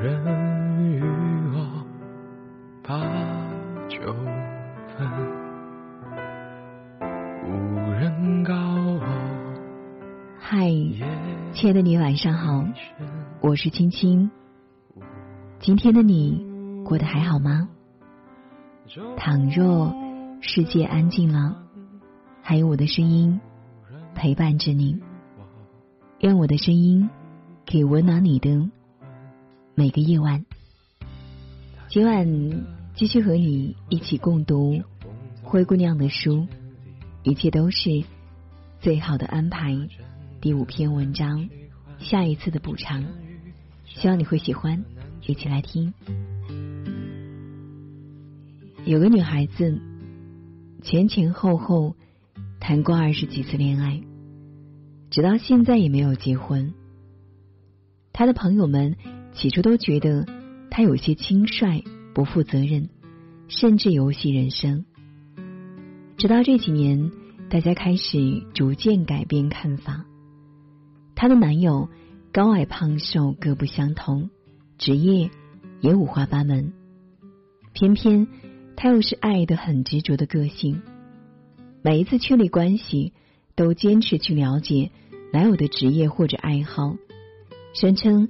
人与我把酒分，无人告我。嗨，亲爱的你，晚上好，我是青青。今天的你过得还好吗？倘若世界安静了，还有我的声音陪伴着你，愿我的声音可以温暖你的每个夜晚。今晚继续和你一起共读灰姑娘的书，一切都是最好的安排。第五篇文章，下一次的补偿，希望你会喜欢，一起来听。有个女孩子，前前后后谈过二十几次恋爱，直到现在也没有结婚。她的朋友们起初都觉得他有些轻率、不负责任，甚至游戏人生。直到这几年，大家开始逐渐改变看法。她的男友高矮胖瘦各不相同，职业也五花八门，偏偏。他又是爱的很执着的个性，每一次确立关系都坚持去了解男友的职业或者爱好，声称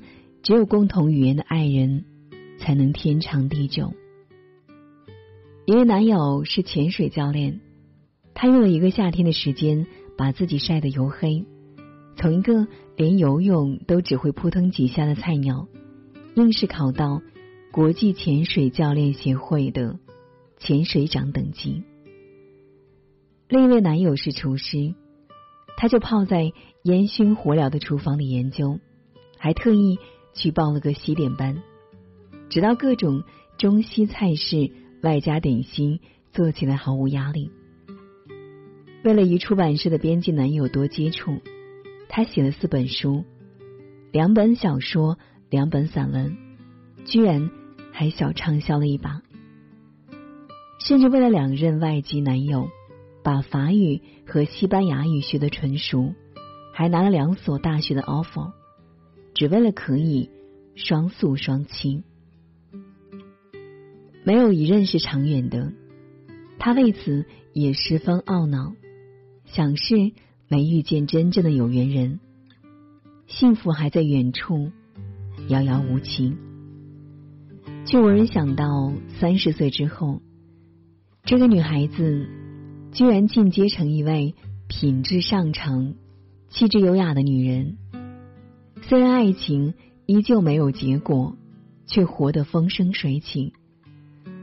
只有共同语言的爱人才能天长地久。一位男友是潜水教练，他用了一个夏天的时间把自己晒得黝黑，从一个连游泳都只会扑腾几下的菜鸟，硬是考到国际潜水教练协会的。潜水长等级。另一位男友是厨师，他就泡在烟熏火燎的厨房里研究，还特意去报了个西点班，直到各种中西菜式外加点心做起来毫无压力。为了与出版社的编辑男友多接触，他写了四本书，两本小说，两本散文，居然还小畅销了一把。甚至为了两任外籍男友，把法语和西班牙语学得纯熟，还拿了两所大学的 offer，只为了可以双宿双栖。没有一任是长远的，他为此也十分懊恼，想是没遇见真正的有缘人，幸福还在远处，遥遥无期，却无人想到三十岁之后。这个女孩子居然进阶成一位品质上乘、气质优雅的女人。虽然爱情依旧没有结果，却活得风生水起，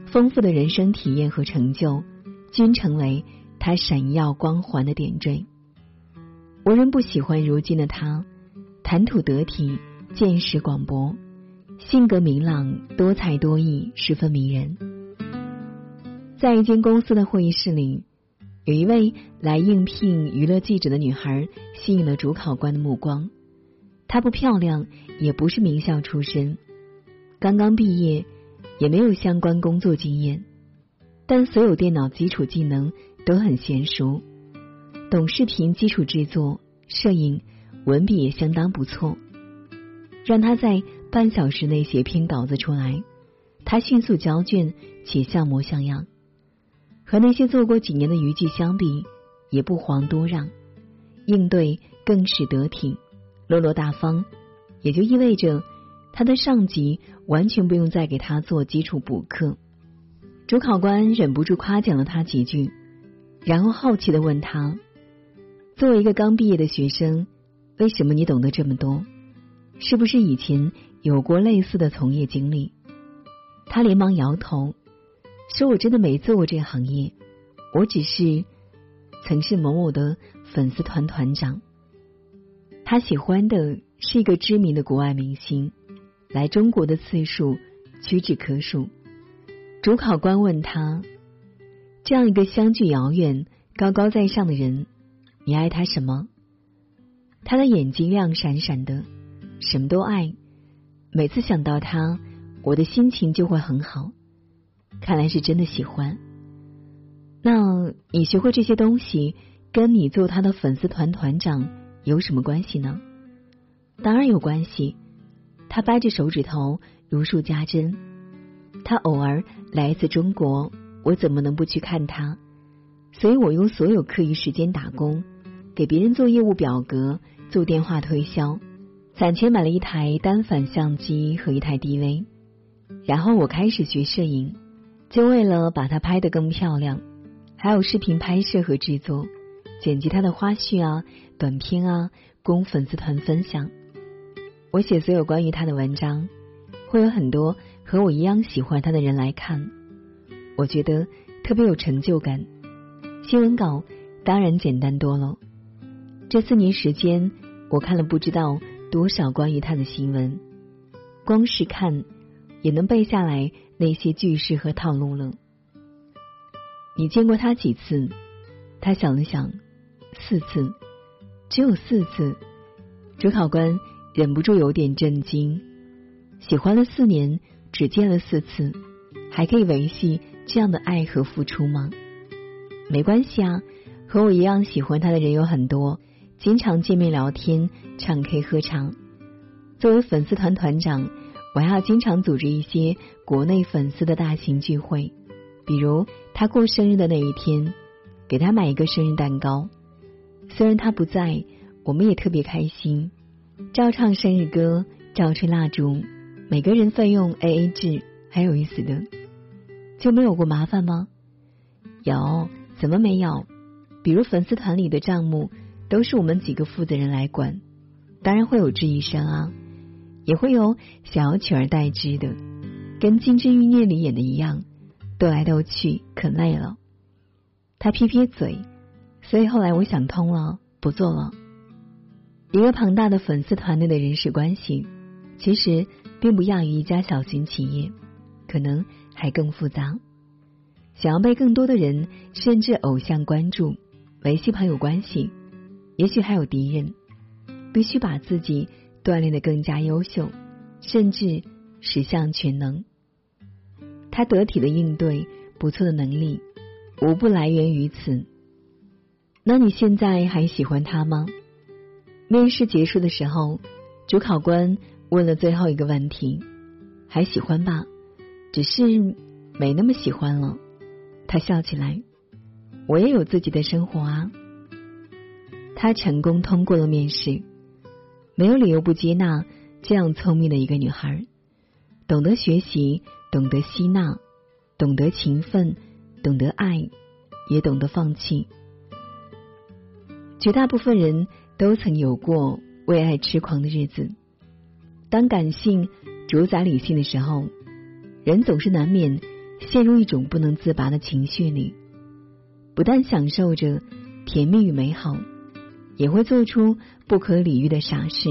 丰富的人生体验和成就均成为他闪耀光环的点缀。无人不喜欢如今的他，谈吐得体，见识广博，性格明朗，多才多艺，十分迷人。在一间公司的会议室里，有一位来应聘娱乐记者的女孩吸引了主考官的目光。她不漂亮，也不是名校出身，刚刚毕业，也没有相关工作经验，但所有电脑基础技能都很娴熟，懂视频基础制作、摄影、文笔也相当不错。让她在半小时内写篇稿子出来，她迅速交卷且像模像样。和那些做过几年的娱记相比，也不遑多让，应对更是得体、落落大方，也就意味着他的上级完全不用再给他做基础补课。主考官忍不住夸奖了他几句，然后好奇的问他：“作为一个刚毕业的学生，为什么你懂得这么多？是不是以前有过类似的从业经历？”他连忙摇头。说我真的没做过这行业，我只是曾是某某的粉丝团团长。他喜欢的是一个知名的国外明星，来中国的次数屈指可数。主考官问他：“这样一个相距遥远、高高在上的人，你爱他什么？”他的眼睛亮闪闪的，什么都爱。每次想到他，我的心情就会很好。看来是真的喜欢。那你学会这些东西，跟你做他的粉丝团团长有什么关系呢？当然有关系。他掰着手指头如数家珍。他偶尔来自中国，我怎么能不去看他？所以我用所有课余时间打工，给别人做业务表格，做电话推销，攒钱买了一台单反相机和一台 DV，然后我开始学摄影，就为了把它拍得更漂亮。还有视频拍摄和制作，剪辑他的花絮啊、短片啊，供粉丝团分享。我写所有关于他的文章，会有很多和我一样喜欢他的人来看，我觉得特别有成就感。新闻稿当然简单多了。这四年时间，我看了不知道多少关于他的新闻，光是看也能背下来那些句式和套路了。你见过他几次？他想了想，四次，只有四次。主考官忍不住有点震惊。喜欢了四年，只见了四次，还可以维系这样的爱和付出吗？没关系啊，和我一样喜欢他的人有很多，经常见面聊天、唱 K 喝茶。作为粉丝团团长，我还要经常组织一些国内粉丝的大型聚会。比如他过生日的那一天，给他买一个生日蛋糕。虽然他不在，我们也特别开心，照唱生日歌，照吹蜡烛，每个人费用 A A 制，还有意思的。就没有过麻烦吗？有，怎么没有？比如粉丝团里的账目都是我们几个负责人来管，当然会有质疑声啊，也会有想要取而代之的，跟《金枝欲孽》里演的一样。斗来斗去可累了，他撇撇嘴，所以后来我想通了，不做了。一个庞大的粉丝团队的人事关系，其实并不亚于一家小型企业，可能还更复杂。想要被更多的人甚至偶像关注，维系朋友关系，也许还有敌人，必须把自己锻炼的更加优秀，甚至十项全能。他得体的应对，不错的能力，无不来源于此。那你现在还喜欢他吗？面试结束的时候，主考官问了最后一个问题：还喜欢吧？只是没那么喜欢了。他笑起来，我也有自己的生活啊。他成功通过了面试，没有理由不接纳这样聪明的一个女孩，懂得学习。懂得吸纳，懂得勤奋，懂得爱，也懂得放弃。绝大部分人都曾有过为爱痴狂的日子。当感性主宰理性的时候，人总是难免陷入一种不能自拔的情绪里，不但享受着甜蜜与美好，也会做出不可理喻的傻事，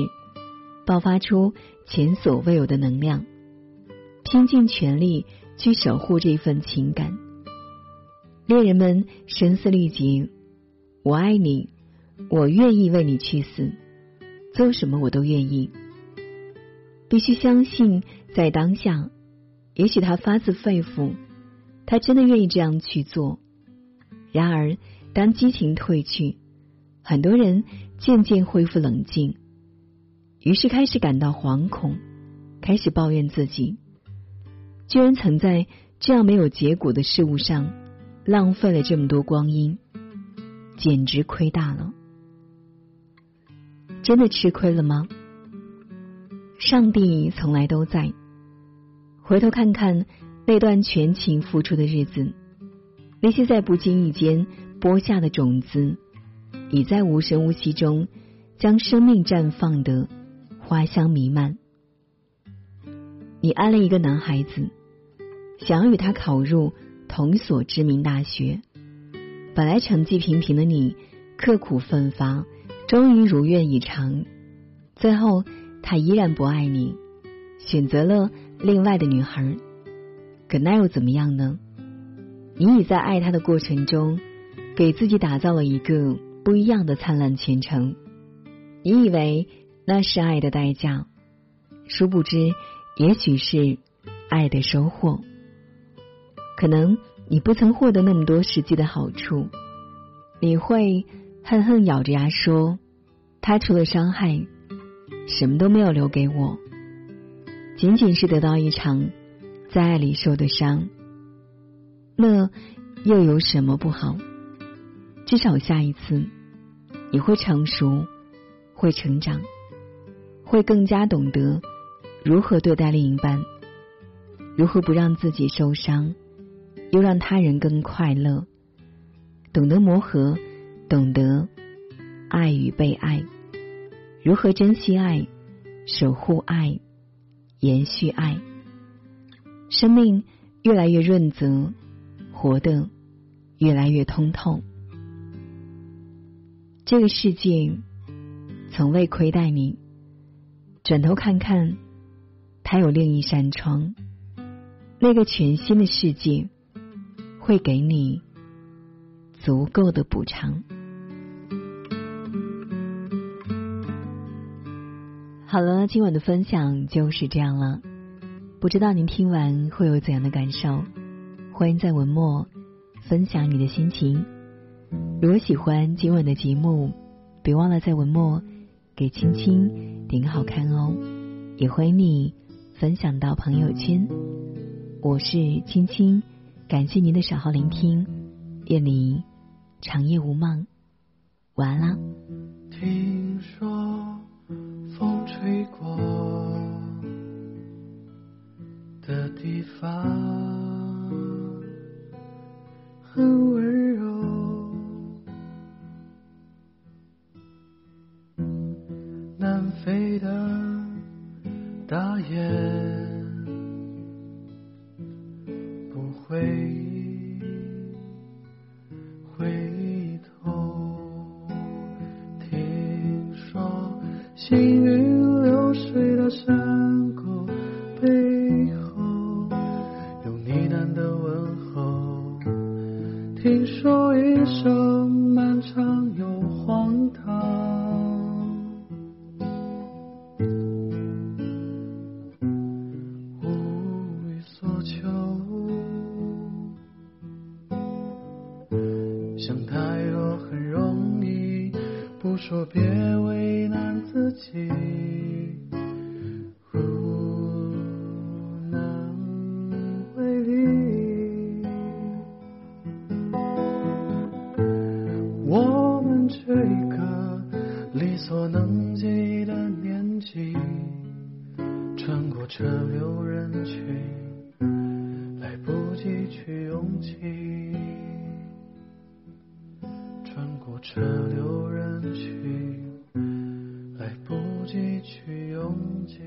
爆发出前所未有的能量。拼尽全力去守护这份情感，恋人们声嘶力竭，我爱你，我愿意为你去死，做什么我都愿意。必须相信，在当下，也许他发自肺腑，他真的愿意这样去做。然而，当激情褪去，很多人渐渐恢复冷静，于是开始感到惶恐，开始抱怨自己。居然曾在这样没有结果的事物上浪费了这么多光阴，简直亏大了！真的吃亏了吗？上帝从来都在。回头看看那段全情付出的日子，那些在不经意间播下的种子，已在无声无息中将生命绽放的花香弥漫。你爱了一个男孩子，想要与他考入同所知名大学。本来成绩平平的你，刻苦奋发，终于如愿以偿。最后，他依然不爱你，选择了另外的女孩。可那又怎么样呢？你已在爱他的过程中，给自己打造了一个不一样的灿烂前程。你以为那是爱的代价，殊不知。也许是爱的收获，可能你不曾获得那么多实际的好处，你会恨恨咬着牙说：“他除了伤害，什么都没有留给我。”仅仅是得到一场在爱里受的伤，那又有什么不好？至少下一次你会成熟，会成长，会更加懂得如何对待另一半，如何不让自己受伤，又让他人更快乐，懂得磨合，懂得爱与被爱，如何珍惜爱，守护爱，延续爱，生命越来越润泽，活得越来越通透。这个世界从未亏待你，转头看看，它有另一扇窗，那个全新的世界会给你足够的补偿。好了，今晚的分享就是这样了，不知道您听完会有怎样的感受？欢迎在文末分享你的心情。如果喜欢今晚的节目，别忘了在文末给青青点个好看哦。也欢迎你分享到朋友圈。我是青青，感谢您的守候聆听。夜里长夜无梦，晚安啦。听说风吹过的地方很温柔，说穿过车流人群，来不及去拥挤。